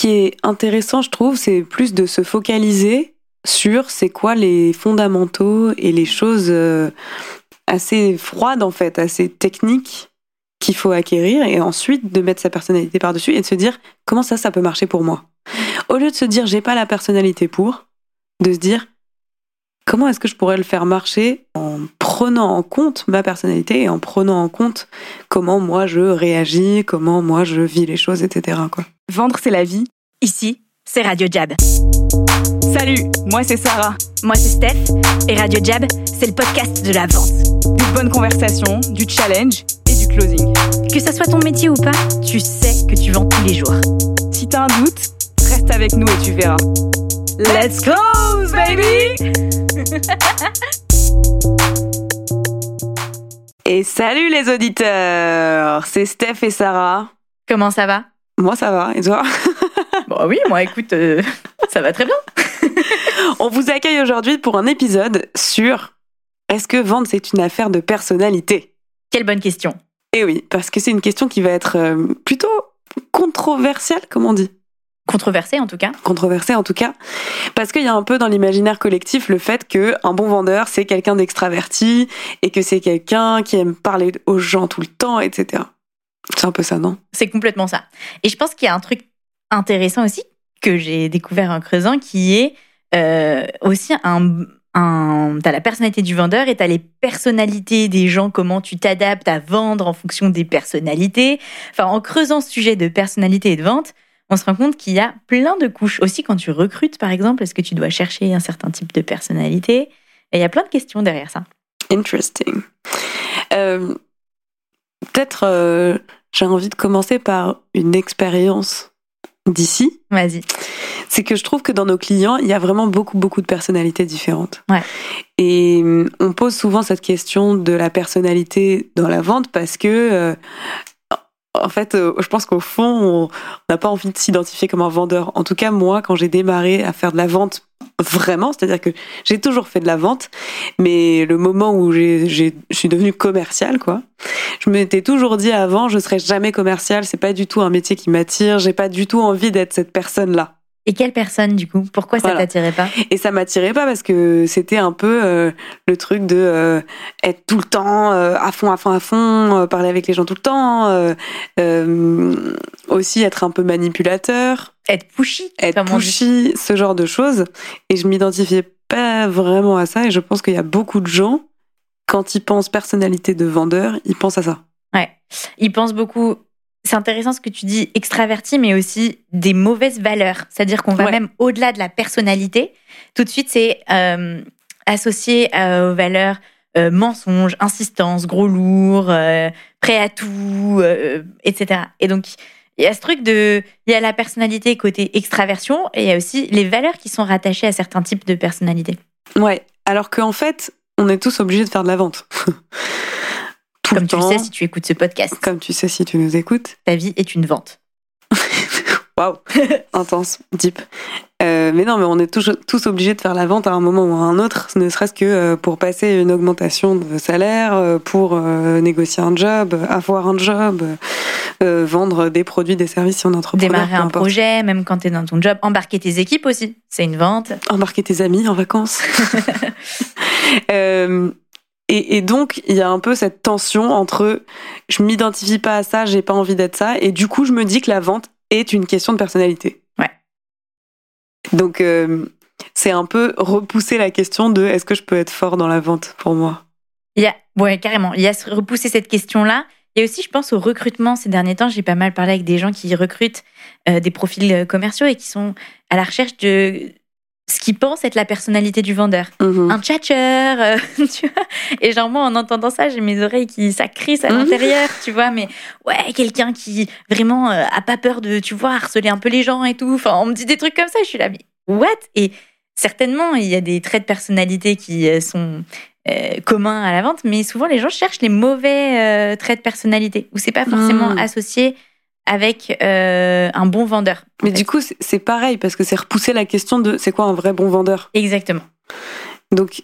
qui est intéressant, je trouve, c'est plus de se focaliser sur c'est quoi les fondamentaux et les choses euh, assez froides en fait, assez techniques qu'il faut acquérir et ensuite de mettre sa personnalité par-dessus et de se dire comment ça ça peut marcher pour moi. Au lieu de se dire j'ai pas la personnalité pour, de se dire comment est-ce que je pourrais le faire marcher en prenant en compte ma personnalité et en prenant en compte comment moi je réagis, comment moi je vis les choses, etc. Vendre, c'est la vie. Ici, c'est Radio Jab. Salut, moi c'est Sarah. Moi c'est Steph. Et Radio Jab, c'est le podcast de la vente. Des bonnes conversations, du challenge et du closing. Que ça soit ton métier ou pas, tu sais que tu vends tous les jours. Si t'as un doute, reste avec nous et tu verras. Let's close, baby! Et salut les auditeurs, c'est Steph et Sarah. Comment ça va? Moi ça va, et toi Bon oui, moi écoute, euh, ça va très bien. On vous accueille aujourd'hui pour un épisode sur est-ce que vendre c'est une affaire de personnalité? Quelle bonne question. Eh oui, parce que c'est une question qui va être euh, plutôt controversielle, comme on dit. Controversée en tout cas. Controversée en tout cas, parce qu'il y a un peu dans l'imaginaire collectif le fait que un bon vendeur c'est quelqu'un d'extraverti et que c'est quelqu'un qui aime parler aux gens tout le temps, etc. C'est un peu ça, non? C'est complètement ça. Et je pense qu'il y a un truc intéressant aussi que j'ai découvert en creusant qui est euh, aussi un, un t'as la personnalité du vendeur et t'as les personnalités des gens comment tu t'adaptes à vendre en fonction des personnalités. Enfin en creusant ce sujet de personnalité et de vente on se rend compte qu'il y a plein de couches. Aussi quand tu recrutes par exemple est-ce que tu dois chercher un certain type de personnalité? Et il y a plein de questions derrière ça. Interesting. Euh, peut-être euh, j'ai envie de commencer par une expérience d'ici. Vas-y. C'est que je trouve que dans nos clients, il y a vraiment beaucoup, beaucoup de personnalités différentes. Ouais. Et hum, on pose souvent cette question de la personnalité dans la vente parce que, euh, en fait, euh, je pense qu'au fond, on n'a pas envie de s'identifier comme un vendeur. En tout cas, moi, quand j'ai démarré à faire de la vente vraiment, c'est-à-dire que j'ai toujours fait de la vente, mais le moment où je suis devenue commerciale, quoi, je m'étais toujours dit avant, je serai jamais commerciale, c'est pas du tout un métier qui m'attire, j'ai pas du tout envie d'être cette personne-là. Et quelle personne du coup? Pourquoi ça t'attirait pas? Et ça m'attirait pas parce que c'était un peu euh, le truc de euh, être tout le temps euh, à fond, à fond, à fond, parler avec les gens tout le temps, aussi être un peu manipulateur, être pushy, être pushy, ce genre de choses. Et je m'identifiais pas vraiment à ça. Et je pense qu'il y a beaucoup de gens quand ils pensent personnalité de vendeur, ils pensent à ça. Ouais, ils pensent beaucoup c'est intéressant ce que tu dis, extraverti, mais aussi des mauvaises valeurs. C'est-à-dire qu'on va même au-delà de la personnalité. Tout de suite, c'est euh, associé aux valeurs euh, mensonge, insistance, gros lourd, euh, prêt à tout, etc. Et donc, il y a ce truc de, il y a la personnalité côté extraversion, et il y a aussi les valeurs qui sont rattachées à certains types de personnalités. Ouais. Alors qu'en fait, on est tous obligés de faire de la vente. Comme tu sais si tu écoutes ce podcast. Comme tu sais si tu nous écoutes. Ta vie est une vente. Waouh, intense, deep. Euh, mais non, mais on est tous, tous, obligés de faire la vente à un moment ou à un autre, ne serait-ce que euh, pour passer une augmentation de salaire, euh, pour négocier un job, avoir un job, vendre des produits, des services en entreprise. Démarrer un projet, même quand tu es dans ton job. Embarquer tes équipes aussi, c'est une vente. Embarquer tes amis en vacances. Et, donc, il y a un peu cette tension entre je m'identifie pas à ça, j'ai pas envie d'être ça, et du coup, je me dis que la vente est une question de personnalité. Ouais. Donc, euh, c'est un peu repousser la question de est-ce que je peux être fort dans la vente pour moi? Il y a, ouais, carrément. Il y a repousser cette question-là. Et aussi, je pense au recrutement. Ces derniers temps, j'ai pas mal parlé avec des gens qui recrutent euh, des profils euh, commerciaux et qui sont à la recherche de ce qu'ils pensent être la personnalité du vendeur. Mhm. Un tchatcheur, euh, tu vois. Et genre, moi, en entendant ça, j'ai mes oreilles qui, ça crisse à mhm. l'intérieur, tu vois. Mais ouais, quelqu'un qui vraiment euh, a pas peur de, tu vois, harceler un peu les gens et tout. Enfin, on me dit des trucs comme ça, je suis là, mais what? Et certainement, il y a des traits de personnalité qui euh, sont communs à la vente, mais souvent, les gens cherchent les mauvais traits de personnalité, où c'est pas forcément mhm. associé avec euh, un bon vendeur. Mais du coup, c'est pareil, parce que c'est repousser la question de c'est quoi un vrai bon vendeur? Exactement. Donc,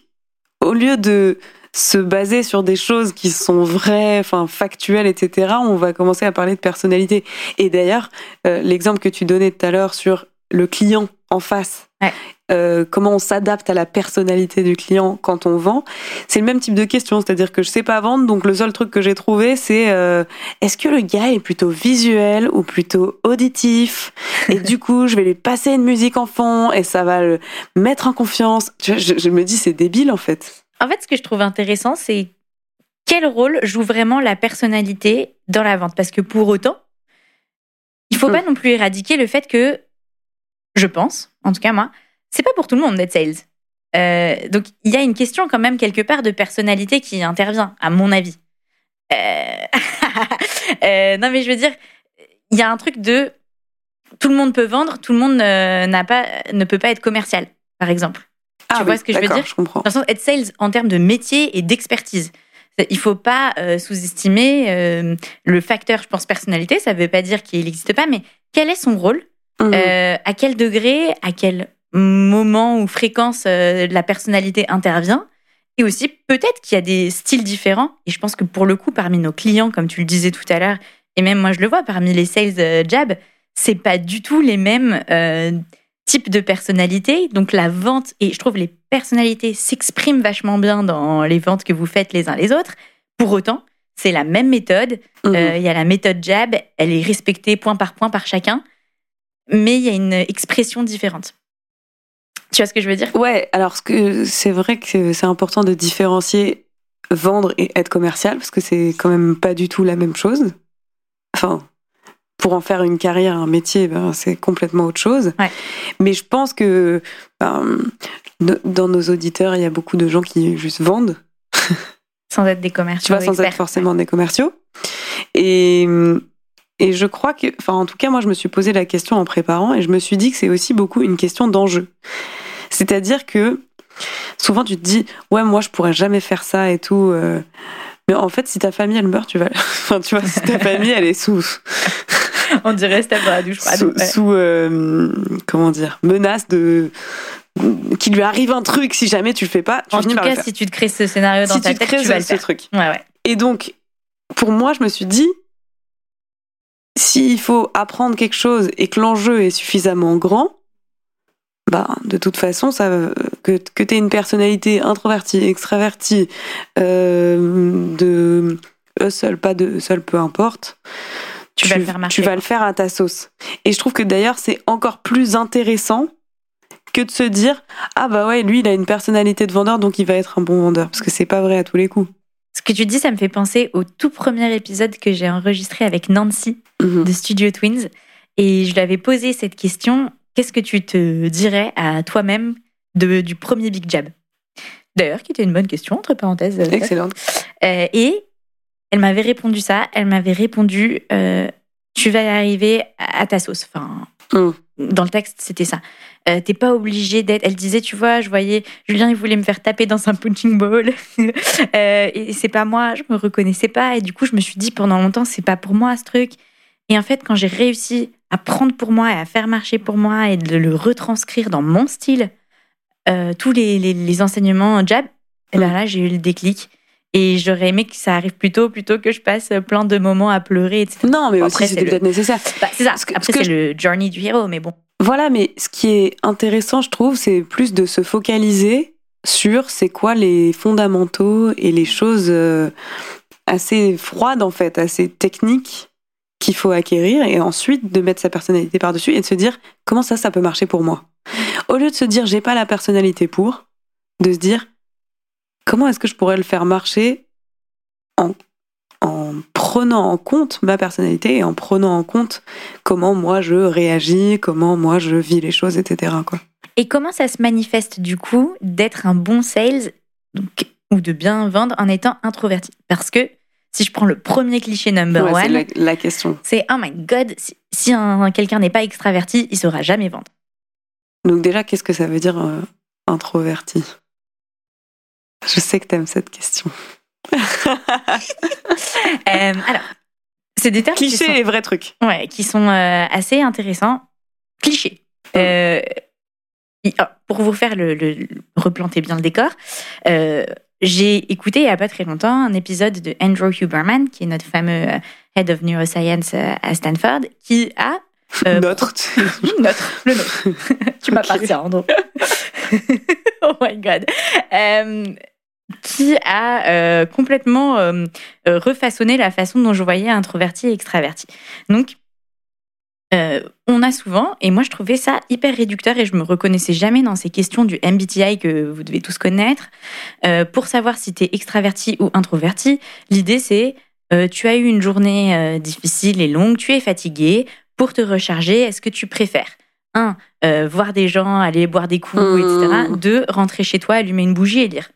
au lieu de se baser sur des choses qui sont vraies, enfin factuelles, etc., on va commencer à parler de personnalité. Et d'ailleurs, euh, l'exemple que tu donnais tout à l'heure sur le client en face, Ouais. Euh, comment on s'adapte à la personnalité du client quand on vend, c'est le même type de question. C'est-à-dire que je sais pas vendre, donc le seul truc que j'ai trouvé, c'est euh, est-ce que le gars est plutôt visuel ou plutôt auditif? Et du coup, je vais lui passer une musique en fond et ça va le mettre en confiance. Tu vois, je, je me dis, c'est débile en fait. En fait, ce que je trouve intéressant, c'est quel rôle joue vraiment la personnalité dans la vente? Parce que pour autant, il faut Hmm. pas non plus éradiquer le fait que, je pense, en tout cas moi, c'est pas pour tout le monde d'être sales. Euh, donc il y a une question quand même quelque part de personnalité qui intervient, à mon avis. Euh, euh, non mais je veux dire, il y a un truc de tout le monde peut vendre, tout le monde n'a pas, ne peut pas être commercial, par exemple. Ah, vois oui, ce que je veux dire? Je comprends. Dans le sens, être sales en termes de métier et d'expertise. Il faut pas sous-estimer le facteur, je pense, personnalité. Ça veut pas dire qu'il n'existe pas, mais quel est son rôle? Euh, À quel degré À quel moment ou fréquence euh, la personnalité intervient Et aussi, peut-être qu'il y a des styles différents. Et je pense que pour le coup, parmi nos clients, comme tu le disais tout à l'heure, et même moi je le vois, parmi les sales euh, jab, c'est pas du tout les mêmes euh, types de personnalités. Donc la vente, et je trouve les personnalités s'expriment vachement bien dans les ventes que vous faites les uns les autres. Pour autant, c'est la même méthode. Euh, Il y a la méthode jab, elle est respectée point par point par chacun, mais il y a une expression différente. Tu vois ce que je veux dire? Ouais, alors ce que c'est vrai que c'est important de différencier vendre et être commercial parce que c'est quand même pas du tout la même chose. Enfin, pour en faire une carrière, un métier, ben, c'est complètement autre chose. Ouais. Mais je pense que ben, dans nos auditeurs, il y a beaucoup de gens qui juste vendent, Sans être des commerciaux tu vois, sans experts. être forcément des commerciaux. Et et je crois que, enfin, en tout cas, moi, je me suis posé la question en préparant et je me suis dit que c'est aussi beaucoup une question d'enjeu. C'est-à-dire que souvent tu te dis, ouais, moi, je pourrais jamais faire ça et tout. euh. Mais en fait, si ta famille elle meurt, tu vas. Enfin, tu vois, si ta famille elle est sous On dirait step dans la douche froide. sous, Ouais. sous, euh, comment dire menace de qu'il lui arrive un truc si jamais tu le fais pas. Tu En tout cas, faire. si tu te crées ce scénario dans si ta tu te tête, crées tu vas ce, le faire. truc. Ouais, ouais. Et donc, pour moi, je me suis dit, s'il faut apprendre quelque chose et que l'enjeu est suffisamment grand, bah, de toute façon, ça, que, que tu aies une personnalité introvertie, extravertie, euh, de hustle, pas de hustle, peu importe, Tu vas le faire marcher. tu vas le faire à ta sauce. Et je trouve que d'ailleurs, c'est encore plus intéressant que de se dire ah bah ouais lui il a une personnalité de vendeur donc il va être un bon vendeur parce que c'est pas vrai à tous les coups. Ce que tu dis, ça me fait penser au tout premier épisode que j'ai enregistré avec Nancy Mhm. de Studio Twins. Et je lui avais posé cette question qu'est-ce que tu te dirais à toi-même du premier Big Jab? D'ailleurs, qui était une bonne question, entre parenthèses. euh, Excellent. Euh, et elle m'avait répondu ça. Elle m'avait répondu euh, Tu vas y arriver à ta sauce. Enfin, Mm. dans le texte, c'était ça. Euh, T'es pas obligé d'être. Elle disait Tu vois, je voyais Julien, il voulait me faire taper dans un punching ball. Et c'est pas moi, je me reconnaissais pas. Et du coup, je me suis dit pendant longtemps C'est pas pour moi ce truc. Et en fait, quand j'ai réussi à prendre pour moi et à faire marcher pour moi et de le retranscrire dans mon style, euh, tous les, les, les enseignements jab, et ben là, j'ai eu le déclic. Et j'aurais aimé que ça arrive plus tôt, plutôt que je passe plein de moments à pleurer, etc. Non, mais Bon, aussi c'était le- peut-être nécessaire. Bah, c'est ça. Ce que- Après, c'est le journey du héros, mais bon. Voilà, mais ce qui est intéressant, je trouve, c'est plus de se focaliser sur c'est quoi les fondamentaux et les choses euh, assez froides en fait, assez techniques qu'il faut acquérir et ensuite de mettre sa personnalité par-dessus et de se dire comment ça, ça peut marcher pour moi? Au lieu de se dire j'ai pas la personnalité pour, de se dire comment est-ce que je pourrais le faire marcher en, en prenant en compte ma personnalité et en prenant en compte comment moi je réagis, comment moi je vis les choses, etc. Quoi? Et comment ça se manifeste du coup d'être un bon sales ou de bien vendre en étant introverti? Parce que si je prends le premier cliché number Ouais, c'est one, la, la question. c'est oh my god, si, si un- quelqu'un n'est pas extraverti, il saura jamais vendre. Donc déjà, qu'est-ce que ça veut dire euh, introverti? Je sais que t'aimes cette question. Euh, alors, c'est des termes qui Cliché sont, et vrai truc. ouais, qui sont euh, assez intéressants. Cliché. Euh, il- ah, pour vous faire le, le- le- replanter bien le décor, euh, j'ai écouté il n'y a pas très longtemps un épisode de Andrew Huberman, qui est notre fameux euh, Head of Neuroscience euh, à Stanford, qui a... euh, notre. notre, le nôtre. tu m'as dit, Andrew. oh my God. Euh, qui a euh, complètement euh, refaçonné la façon dont je voyais introverti et extraverti. Donc, euh, on a souvent, et moi je trouvais ça hyper réducteur et je me reconnaissais jamais dans ces questions du MBTI que vous devez tous connaître. Euh, pour savoir si tu es extraverti ou introverti, l'idée c'est euh, tu as eu une journée difficile et longue, tu es fatigué. Pour te recharger, est-ce que tu préfères? Un, voir des gens, aller boire des coups, Mmh. etc. Deux, rentrer chez toi, allumer une bougie et lire.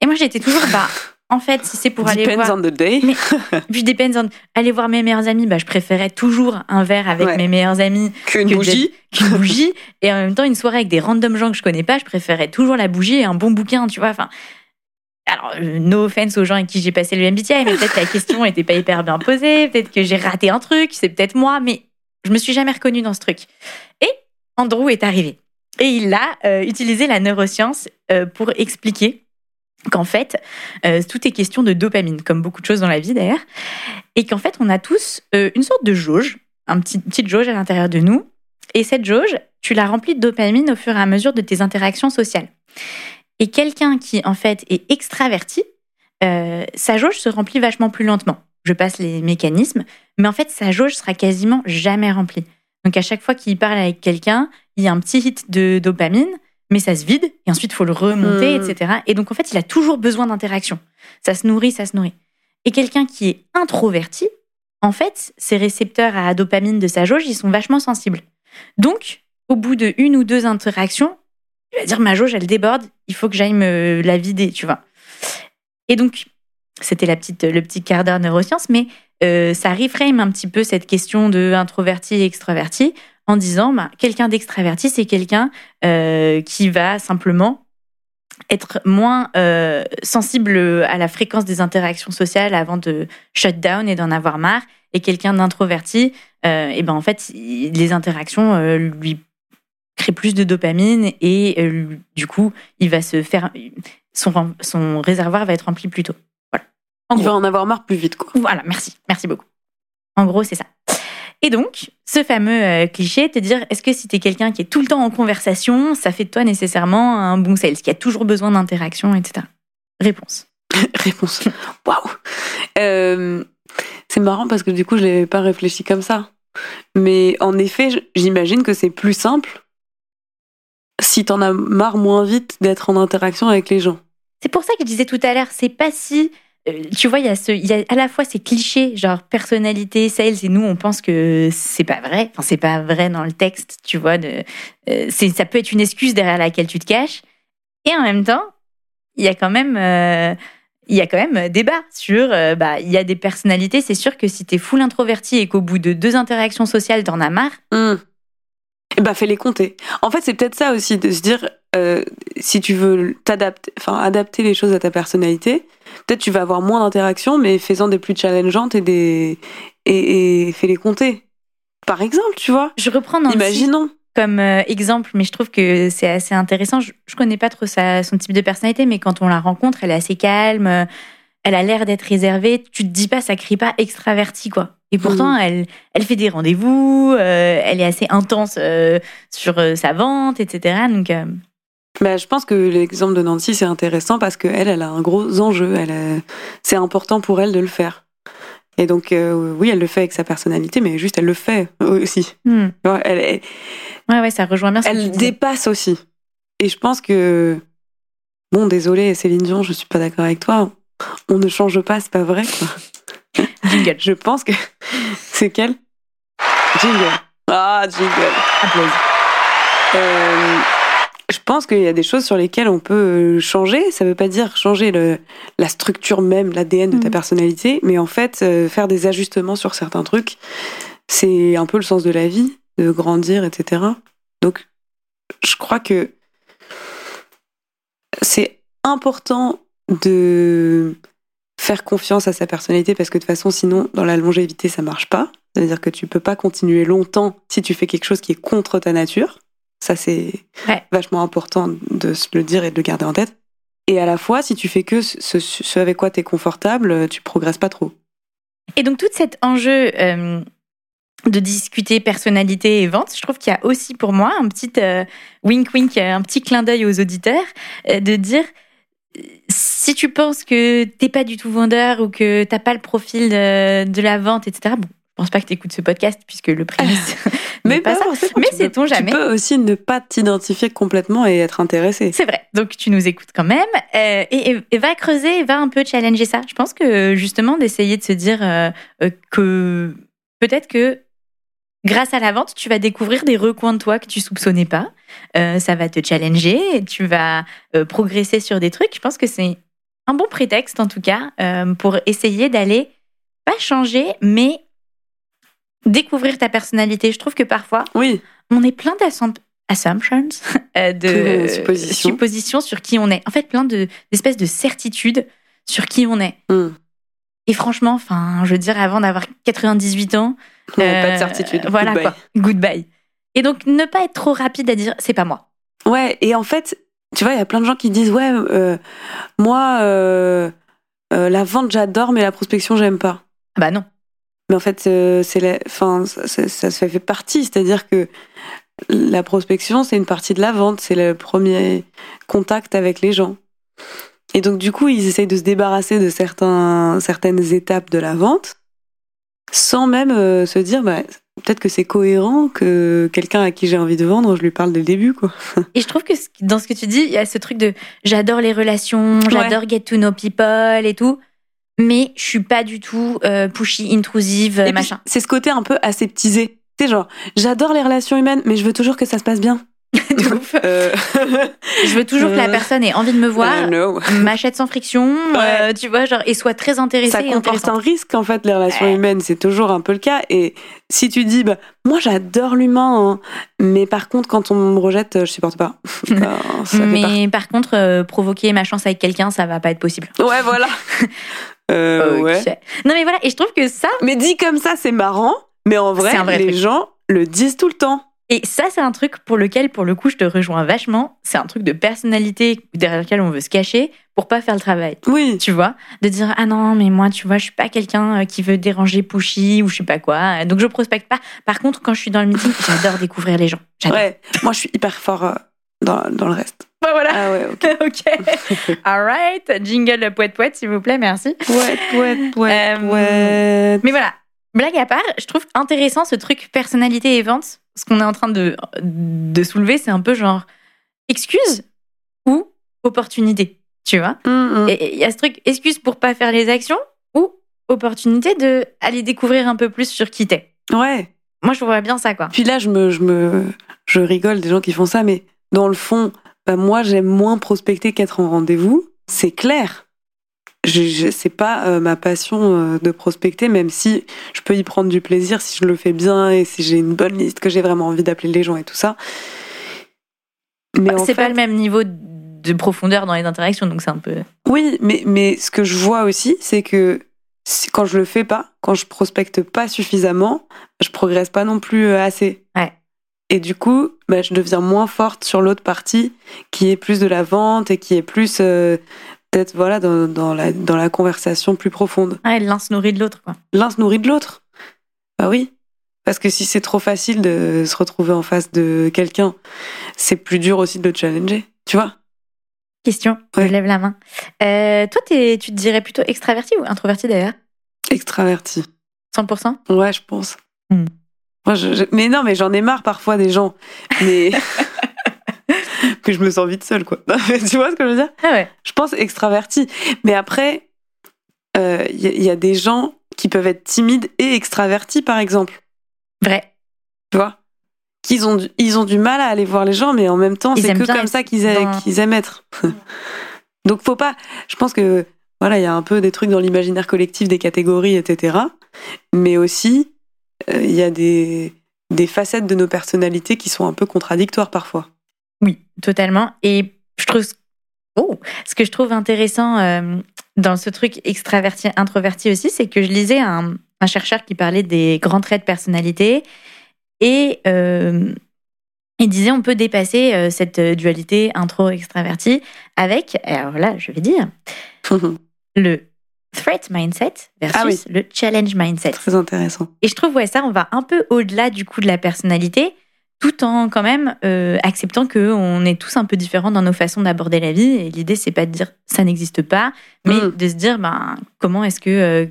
Et moi j'étais toujours, bah, en fait, si c'est pour aller Depends voir on the day. Mais- puis depends on aller voir mes meilleurs amis, bah je préférais toujours un verre avec Ouais. mes meilleurs amis Qu'une que bougie. qu'une bougie et en même temps une soirée avec des random gens que je connais pas, je préférais toujours la bougie et un bon bouquin, tu vois. Enfin, alors euh, no offense aux gens avec qui j'ai passé le MBTI, mais peut-être la question était pas hyper bien posée, peut-être que j'ai raté un truc, c'est peut-être moi, mais je me suis jamais reconnue dans ce truc. Et Andrew est arrivé et il a euh, utilisé la neuroscience euh, pour expliquer qu'en fait, euh, tout est question de dopamine, comme beaucoup de choses dans la vie d'ailleurs, et qu'en fait, on a tous euh, une sorte de jauge, un petit, petite jauge à l'intérieur de nous, et cette jauge, tu la remplis de dopamine au fur et à mesure de tes interactions sociales. Et quelqu'un qui, en fait, est extraverti, euh, sa jauge se remplit vachement plus lentement. Je passe les mécanismes, mais en fait, sa jauge sera quasiment jamais remplie. Donc, à chaque fois qu'il parle avec quelqu'un, il y a un petit hit de dopamine, mais ça se vide, et ensuite, il faut le remonter, Hmm. etc. Et donc, en fait, il a toujours besoin d'interaction. Ça se nourrit, ça se nourrit. Et quelqu'un qui est introverti, en fait, ses récepteurs à dopamine de sa jauge, ils sont vachement sensibles. Donc, au bout de une ou deux interactions, il va dire ma jauge, elle déborde, il faut que j'aille me la vider, tu vois. Et donc, c'était la petite, le petit quart d'heure neurosciences, mais euh, ça reframe un petit peu cette question de introverti et extraverti en disant bah, quelqu'un d'extraverti, c'est quelqu'un euh, qui va simplement être moins euh, sensible à la fréquence des interactions sociales avant de shut down et d'en avoir marre. Et quelqu'un d'introverti, euh, et ben en fait, les interactions lui créent plus de dopamine et du coup, il va se faire son, son réservoir va être rempli plus tôt. Voilà. En Il gros. va en avoir marre plus vite, quoi. Voilà, merci, merci beaucoup. En gros, c'est ça. Et donc, ce fameux euh, cliché, te dire, est-ce que si t'es quelqu'un qui est tout le temps en conversation, ça fait de toi nécessairement un bon sales, qui a toujours besoin d'interaction, etc. Réponse. Réponse. Waouh. Euh, c'est marrant parce que du coup, je n'avais pas réfléchi comme ça. Mais en effet, j'imagine que c'est plus simple si t'en as marre moins vite d'être en interaction avec les gens. C'est pour ça que je disais tout à l'heure, c'est pas si. Euh, Tu vois, il y, a y a à la fois ces clichés, genre personnalité, sales, et nous, on pense que c'est pas vrai. Enfin, c'est pas vrai dans le texte, tu vois. Euh, ça peut être une excuse derrière laquelle tu te caches. Et en même temps, il y a quand même. euh, il y a quand même débat sur, euh, bah, il y a des personnalités, c'est sûr que si t'es full introverti et qu'au bout de deux interactions sociales, t'en as marre, Hum. Eh ben, fais-les compter. En fait, c'est peut-être ça aussi, de se dire, euh, si tu veux t'adapter, enfin, adapter les choses à ta personnalité, peut-être tu vas avoir moins d'interactions, mais fais-en des plus challengeantes et des, et, et fais-les compter. Par exemple, tu vois. je reprends Nancy. Imaginons. comme euh, exemple, mais je trouve que c'est assez intéressant. Je, je connais pas trop sa, son type de personnalité, mais quand on la rencontre, elle est assez calme, euh, elle a l'air d'être réservée. Tu te dis pas, ça crie pas extraverti, quoi. Et pourtant, elle, elle fait des rendez-vous, euh, elle est assez intense euh, sur euh, sa vente, etc. Donc, Bah, je pense que l'exemple de Nancy, c'est intéressant parce qu'elle, elle a un gros enjeu. Elle a- C'est important pour elle de le faire. Et donc, euh, oui, elle le fait avec sa personnalité, mais juste, elle le fait aussi. hmm. Elle, elle, ouais, ouais, ça rejoint bien ce elle dépasse aussi. Et je pense que, bon, désolé Céline Dion, je suis pas d'accord avec toi. On ne change pas, c'est pas vrai. Quoi. Jingle. Je pense que c'est quelle Jingle. Ah, jingle. Applause. Euh, je pense qu'il y a des choses sur lesquelles on peut euh, changer. Ça veut pas dire changer le, la structure même, l'ADN de ta Mhm. personnalité, mais en fait, euh, faire des ajustements sur certains trucs, c'est un peu le sens de la vie, de grandir, etc. Donc, je crois que c'est important de faire confiance à sa personnalité parce que de toute façon, sinon, dans la longévité, ça marche pas. Ça veut dire que tu peux pas continuer longtemps si tu fais quelque chose qui est contre ta nature. Ça, c'est Ouais. vachement important de se le dire et de le garder en tête. Et à la fois, si tu fais que ce, ce avec quoi tu es confortable, tu progresses pas trop. Et donc, tout cet enjeu euh, de discuter personnalité et vente, je trouve qu'il y a aussi pour moi un petit euh, wink wink, un petit clin d'œil aux auditeurs, euh, de dire si tu penses que t'es pas du tout vendeur ou que t'as pas le profil de, de la vente, etc. Bon, pense pas que tu écoutes ce podcast puisque le prémisse. mais pas ça. Mais c'est ton jamais. Tu peux aussi ne pas t'identifier complètement et être intéressé. C'est vrai. Donc tu nous écoutes quand même euh, et, et, va creuser, va un peu challenger ça. Je pense que justement d'essayer de se dire euh, euh, que peut-être que grâce à la vente, tu vas découvrir des recoins de toi que tu soupçonnais pas. Euh, ça va te challenger, tu vas progresser sur des trucs. Je pense que c'est un bon prétexte en tout cas pour essayer d'aller pas changer, mais découvrir ta personnalité. Je trouve que parfois, oui. on est plein d'assumptions, de suppositions. suppositions. sur qui on est. En fait, plein d'espèces de, certitudes sur qui on est. Mm. Et franchement, enfin, je veux dire, avant d'avoir 98 ans, pas de certitude. Voilà Goodbye. quoi. Goodbye. Et donc, ne pas être trop rapide à dire c'est pas moi. Ouais, et en fait, tu vois, il y a plein de gens qui disent ouais, euh, moi, euh, euh, la vente j'adore, mais la prospection j'aime pas. Ah bah non. Mais en fait, c'est la, enfin, ça, ça, se fait partie, c'est-à-dire que la prospection c'est une partie de la vente, c'est le premier contact avec les gens. Et donc du coup, ils essayent de se débarrasser de certains, certaines étapes de la vente, sans même se dire bah, peut-être que c'est cohérent que quelqu'un à qui j'ai envie de vendre, je lui parle dès le début, quoi. Et je trouve que dans ce que tu dis, il y a ce truc de j'adore les relations, j'adore ouais. get to know people et tout, mais je suis pas du tout euh, pushy, intrusive, et machin. C'est ce côté un peu aseptisé. Tu sais, genre, j'adore les relations humaines, mais je veux toujours que ça se passe bien. de ouf. Euh... je veux toujours que la personne ait envie de me voir, m'achète sans friction, ouais. euh, tu vois, genre, et soit très intéressée. Ça comporte un risque, en fait, les relations ouais. humaines, c'est toujours un peu le cas. Et si tu dis, bah, moi j'adore l'humain, hein, mais par contre, quand on me rejette, je supporte pas. bah, mais par contre, euh, provoquer ma chance avec quelqu'un, ça va pas être possible. Ouais, voilà. Okay. ouais. Non, mais voilà, et je trouve que ça. Mais dit comme ça, c'est marrant, mais en vrai, vrai les truc. gens le disent tout le temps. Et ça, c'est un truc pour lequel, pour le coup, je te rejoins vachement. C'est un truc de personnalité derrière lequel on veut se cacher pour pas faire le travail. Oui. Tu vois? De dire, ah non, mais moi, tu vois, je suis pas quelqu'un qui veut déranger pushy ou je sais pas quoi. Donc, je prospecte pas. Par contre, quand je suis dans le meeting, j'adore découvrir les gens. Ouais. Moi, je suis hyper fort euh, dans, dans le reste. Bah voilà. Ah ouais, ok. ok. All right. Jingle poète poète, s'il vous plaît, merci. Poète, poète, poète, Euh, poète. Mais voilà. Blague à part, je trouve intéressant ce truc personnalité et vente. Ce qu'on est en train de, de soulever, c'est un peu genre excuse ou opportunité, tu vois. Mm, mm. Et il y a ce truc excuse pour pas faire les actions ou opportunité de aller découvrir un peu plus sur qui t'es. Ouais. Moi, je vois bien ça, quoi. Puis là, je me, je me, je rigole des gens qui font ça, mais dans le fond, bah, moi, j'aime moins prospecter qu'être en rendez-vous. C'est clair. Je, je c'est pas euh, ma passion euh, de prospecter, même si je peux y prendre du plaisir si je le fais bien et si j'ai une bonne liste, que j'ai vraiment envie d'appeler les gens et tout ça. Mais c'est fait, pas le même niveau de profondeur dans les interactions, donc c'est un peu. Oui, mais, mais ce que je vois aussi, c'est que quand je le fais pas, quand je prospecte pas suffisamment, je progresse pas non plus euh, assez. Ouais. Et du coup, bah, je deviens moins forte sur l'autre partie, qui est plus de la vente et qui est plus euh, peut-être voilà dans, dans, la, dans la conversation plus profonde. Ouais, l'un se nourrit de l'autre, quoi. L'un se nourrit de l'autre. Bah oui. Parce que si c'est trop facile de se retrouver en face de quelqu'un, c'est plus dur aussi de le challenger. Tu vois Question, Ouais. je lève la main. Euh, toi, tu te dirais plutôt extraverti ou introverti d'ailleurs? Extraverti. 100% Ouais, je pense. Hmm. Moi, je, je- Mais non, mais j'en ai marre parfois des gens. Mais. que je me sens vite seule, quoi. Tu vois ce que je veux dire? Ah ouais. Je pense extraverti. Mais après, euh, il y, a- il y a des gens qui peuvent être timides et extravertis, par exemple. Vrai. Tu vois? Qu'ils ont, du- ils ont du mal à aller voir les gens, mais en même temps, c'est que comme ça qu'ils dans- aiment être. Donc, faut pas. Je pense que voilà, il y a un peu des trucs dans l'imaginaire collectif, des catégories, etc. Mais aussi, euh, il y a des, des facettes de nos personnalités qui sont un peu contradictoires parfois. Oui, totalement. Et je trouve. Oh, ce que je trouve intéressant euh, dans ce truc extraverti-introverti aussi, c'est que je lisais un, un chercheur qui parlait des grands traits de personnalité. Et euh, Il disait on peut dépasser euh, cette euh, dualité intro-extraverti avec, alors là, je vais dire, le threat mindset versus Ah oui. le challenge mindset. Très intéressant. Et je trouve, ouais, ça, on va un peu au-delà du coup de la personnalité, tout en quand même euh, acceptant qu'on est tous un peu différents dans nos façons d'aborder la vie. Et l'idée, c'est pas de dire ça n'existe pas, mais Mm. de se dire ben, comment est-ce que. euh,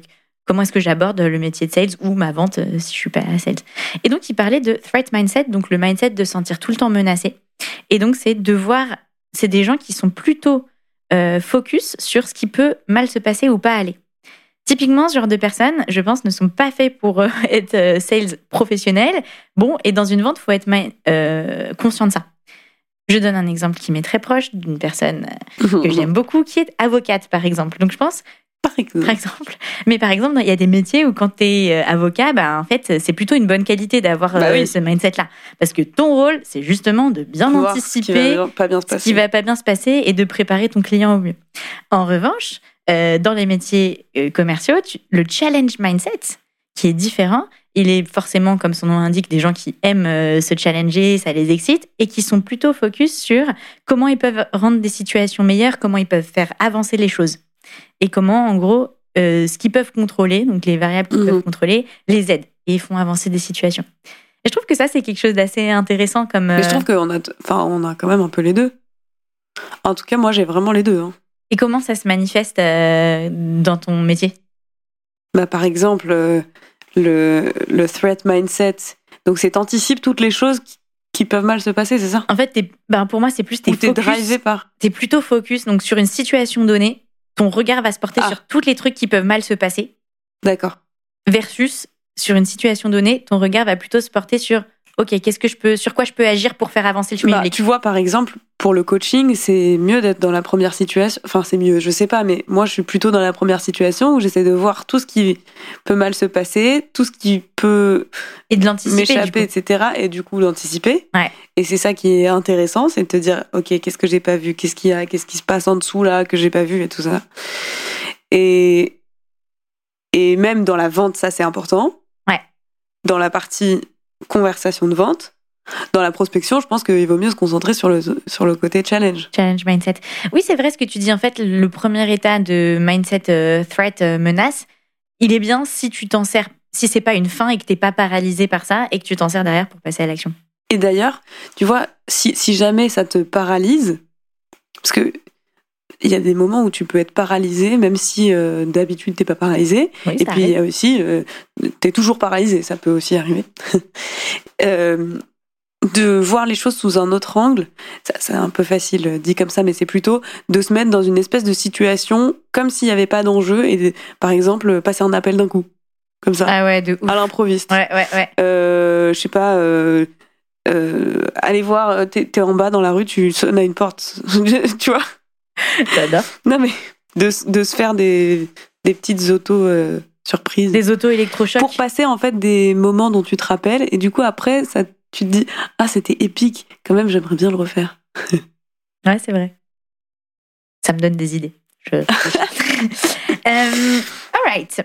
Comment est-ce que j'aborde le métier de sales ou ma vente euh, si je suis pas à sales Et donc, il parlait de threat mindset, donc le mindset de se sentir tout le temps menacé. Et donc, c'est de voir, c'est des gens qui sont plutôt euh, focus sur ce qui peut mal se passer ou pas aller. Typiquement, ce genre de personnes, je pense, ne sont pas faits pour euh, être euh, sales professionnels. Bon, et dans une vente, faut être conscient de ça. Je donne un exemple qui m'est très proche d'une personne que j'aime beaucoup, qui est avocate, par exemple. Donc, je pense, Par exemple. par exemple, mais par exemple, il y a des métiers où quand tu es avocat, bah, en fait, c'est plutôt une bonne qualité d'avoir Bah euh, oui. ce mindset-là. Parce que ton rôle, c'est justement de bien Voir ce qui anticiper va pas bien se ce passer. qui va pas bien se passer et de préparer ton client au mieux. En revanche, euh, dans les métiers euh, commerciaux, tu- le challenge mindset, qui est différent, il est forcément, comme son nom l'indique, des gens qui aiment euh, se challenger, ça les excite, et qui sont plutôt focus sur comment ils peuvent rendre des situations meilleures, comment ils peuvent faire avancer les choses, et comment, en gros, euh, ce qu'ils peuvent contrôler, donc les variables qu'ils Mhm. peuvent contrôler, les aident et font avancer des situations. Et je trouve que ça, c'est quelque chose d'assez intéressant comme... Mais je euh, trouve qu'on a, enfin, on a quand même un peu les deux. En tout cas, moi, j'ai vraiment les deux. hein. Et comment ça se manifeste euh, dans ton métier? Bah, par exemple, le, le threat mindset. Donc, c'est t'anticipes toutes les choses qui, qui peuvent mal se passer, c'est ça? En fait, ben, pour moi, c'est plus t'es Ou t'es focus. drivé par. T'es plutôt focus donc sur une situation donnée. Ton regard va se porter Ah. sur tous les trucs qui peuvent mal se passer, D'accord. versus sur une situation donnée, ton regard va plutôt se porter sur ok, qu'est-ce que je peux, sur quoi je peux agir pour faire avancer le chemin Bah, tu vois, par exemple, pour le coaching, c'est mieux d'être dans la première situation. Enfin, c'est mieux, je sais pas, mais moi, je suis plutôt dans la première situation où j'essaie de voir tout ce qui peut mal se passer, tout ce qui peut Et de l'anticiper. du m'échapper, etc. Et du coup, d'anticiper. Ouais. Et c'est ça qui est intéressant, c'est de te dire, ok, qu'est-ce que j'ai pas vu, qu'est-ce qu'il y a, qu'est-ce qui se passe en dessous là que j'ai pas vu et tout ça. Et et même dans la vente, ça c'est important. Ouais. Dans la partie conversation de vente, dans la prospection, je pense qu'il vaut mieux se concentrer sur le sur le côté challenge. Challenge mindset. Oui, c'est vrai ce que tu dis. En fait, le premier état de mindset euh, threat euh, menace, il est bien si tu t'en sers, si c'est pas une fin et que t'es pas paralysé par ça et que tu t'en sers derrière pour passer à l'action. Et d'ailleurs, tu vois, si, si jamais ça te paralyse, parce que il y a des moments où tu peux être paralysé, même si euh, d'habitude t'es pas paralysé. Oui, Et puis il y a aussi, euh, t'es toujours paralysé, ça peut aussi arriver. Euh, de voir les choses sous un autre angle, ça, c'est un peu facile euh, dit comme ça, mais c'est plutôt de se mettre dans une espèce de situation comme s'il n'y avait pas d'enjeu et de, par exemple passer un appel d'un coup, comme ça, Ah ouais, de ouf. à l'improviste. Ouais, ouais, ouais. Euh, je sais pas, euh, euh, aller voir, t'es, t'es en bas dans la rue, tu sonnes à une porte, tu vois J'adore. Non mais de, de se faire des, des petites auto euh, surprises Des autos électrochocs. pour passer en fait des moments dont tu te rappelles et du coup après ça tu te dis ah c'était épique quand même j'aimerais bien le refaire Ouais, c'est vrai. Ça me donne des idées. Je... Euh, all right.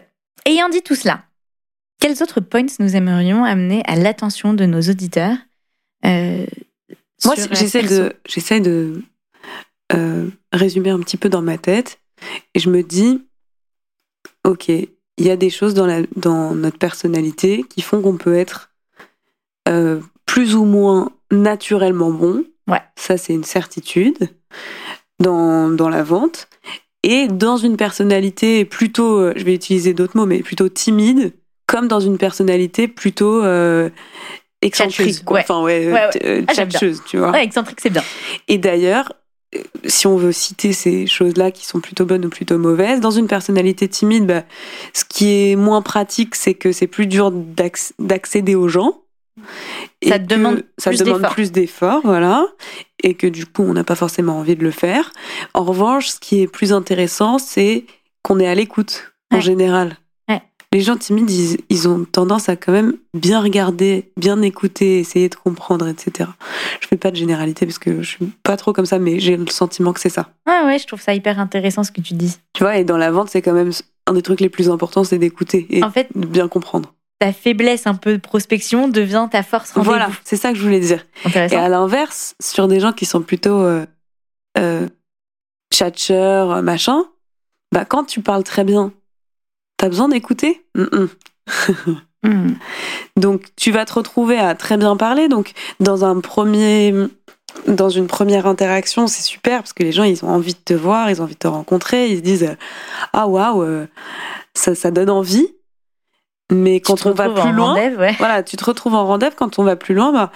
Ayant dit tout cela, quels autres points nous aimerions amener à l'attention de nos auditeurs euh, moi j'essaie de j'essaie de euh, résumer un petit peu dans ma tête et je me dis ok il y a des choses dans la dans notre personnalité qui font qu'on peut être euh, plus ou moins naturellement bon Ouais. ça c'est une certitude dans dans la vente et dans une personnalité plutôt, euh, je vais utiliser d'autres mots, mais plutôt timide, comme dans une personnalité plutôt euh, excentrique. Ouais. Enfin, ouais, Ouais, euh, Ah, tu vois. Ouais, excentrique, c'est bien. Et d'ailleurs, si on veut citer ces choses-là qui sont plutôt bonnes ou plutôt mauvaises, dans une personnalité timide, bah, ce qui est moins pratique, c'est que c'est plus dur d'acc- d'accéder aux gens. Ça Et demande ça plus demande d'efforts. plus d'efforts, voilà, et que du coup on n'a pas forcément envie de le faire. En revanche, ce qui est plus intéressant, c'est qu'on est à l'écoute en général. Les gens timides, ils, ils ont tendance à quand même bien regarder, bien écouter, essayer de comprendre, etc. Je fais pas de généralité parce que je suis pas trop comme ça, mais j'ai le sentiment que c'est ça. Ouais, ouais, je trouve ça hyper intéressant ce que tu dis. Tu vois, et dans la vente, c'est quand même un des trucs les plus importants, c'est d'écouter et En fait, de bien comprendre. ta faiblesse un peu de prospection devient ta force. Voilà, c'est ça que je voulais dire. Et à l'inverse, sur des gens qui sont plutôt euh, euh, tchatcheurs, machin, bah quand tu parles très bien, t'as besoin d'écouter? Hmm. Donc tu vas te retrouver à très bien parler. Donc dans un premier, dans une première interaction, c'est super parce que les gens ils ont envie de te voir, ils ont envie de te rencontrer, ils se disent euh, ah waouh, euh, ça ça donne envie. Mais quand on va plus loin, ouais. voilà, tu te retrouves en rendez-vous. Quand on va plus loin, bah,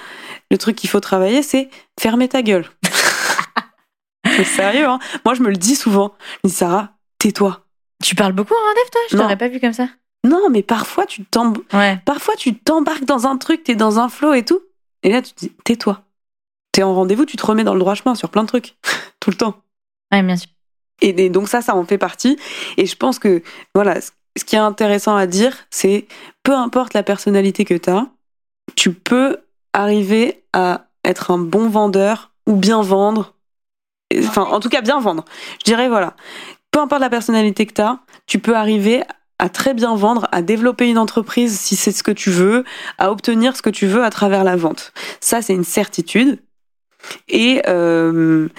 le truc qu'il faut travailler, c'est fermer ta gueule. c'est sérieux, hein Moi, je me le dis souvent. Je dis, Sarah, tais-toi. Tu parles beaucoup en rendez-vous, toi? Je t'aurais pas vu comme ça. Non, mais parfois, tu t'em- Ouais. parfois, tu t'embarques dans un truc, t'es dans un flow et tout. Et là, tu te dis, tais-toi. T'es en rendez-vous, tu te remets dans le droit chemin sur plein de trucs. tout le temps. Ouais, bien sûr. Et, et donc ça, ça en fait partie. Et je pense que, voilà, ce ce qui est intéressant à dire, c'est peu importe la personnalité que tu as, tu peux arriver à être un bon vendeur ou bien vendre. Enfin, en tout cas, bien vendre. Je dirais, voilà, peu importe la personnalité que tu as, tu peux arriver à très bien vendre, à développer une entreprise si c'est ce que tu veux, à obtenir ce que tu veux à travers la vente. Ça, c'est une certitude. Et, euh,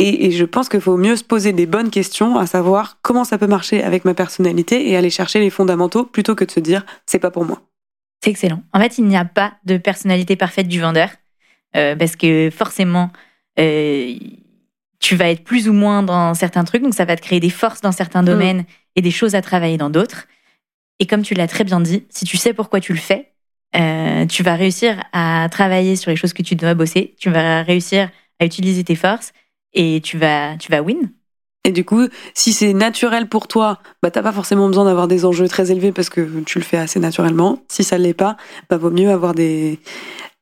et, et je pense qu'il faut mieux se poser des bonnes questions, à savoir comment ça peut marcher avec ma personnalité et aller chercher les fondamentaux plutôt que de se dire c'est pas pour moi. C'est excellent. En fait, il n'y a pas de personnalité parfaite du vendeur. euh, parce que forcément, euh, tu vas être plus ou moins dans certains trucs. Donc, ça va te créer des forces dans certains domaines et des choses à travailler dans d'autres. Et comme tu l'as très bien dit, si tu sais pourquoi tu le fais, euh, tu vas réussir à travailler sur les choses que tu dois bosser. Tu vas réussir à utiliser tes forces et tu vas, tu vas win. Et du coup, si c'est naturel pour toi, bah t'as pas forcément besoin d'avoir des enjeux très élevés parce que tu le fais assez naturellement. Si ça l'est pas, bah vaut mieux avoir des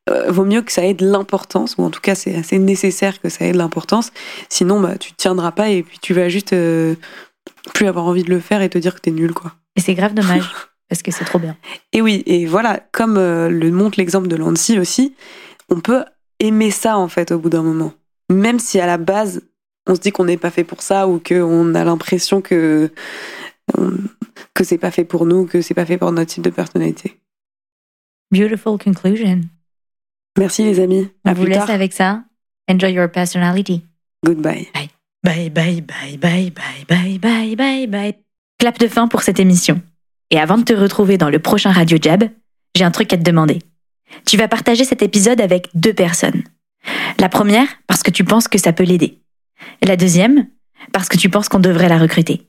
euh, vaut mieux que ça ait de l'importance ou en tout cas c'est assez nécessaire que ça ait de l'importance. Sinon bah tu te tiendras pas et puis tu vas juste euh, plus avoir envie de le faire et te dire que t'es nul quoi. Et c'est grave dommage parce que c'est trop bien. Et oui, et voilà, comme euh, le montre l'exemple de Lancy aussi, on peut aimer ça en fait au bout d'un moment. Même si à la base, on se dit qu'on n'est pas fait pour ça ou qu'on a l'impression que, que c'est pas fait pour nous, que c'est pas fait pour notre type de personnalité. Beautiful conclusion. Merci les amis. On À vous plus laisse tard. avec ça. Enjoy your personality. Goodbye. Bye bye bye bye bye bye bye bye bye. Clap de fin pour cette émission. Et avant de te retrouver dans le prochain Radio Jab, j'ai un truc à te demander. Tu vas partager cet épisode avec deux personnes. La première, parce que tu penses que ça peut l'aider. Et la deuxième, parce que tu penses qu'on devrait la recruter.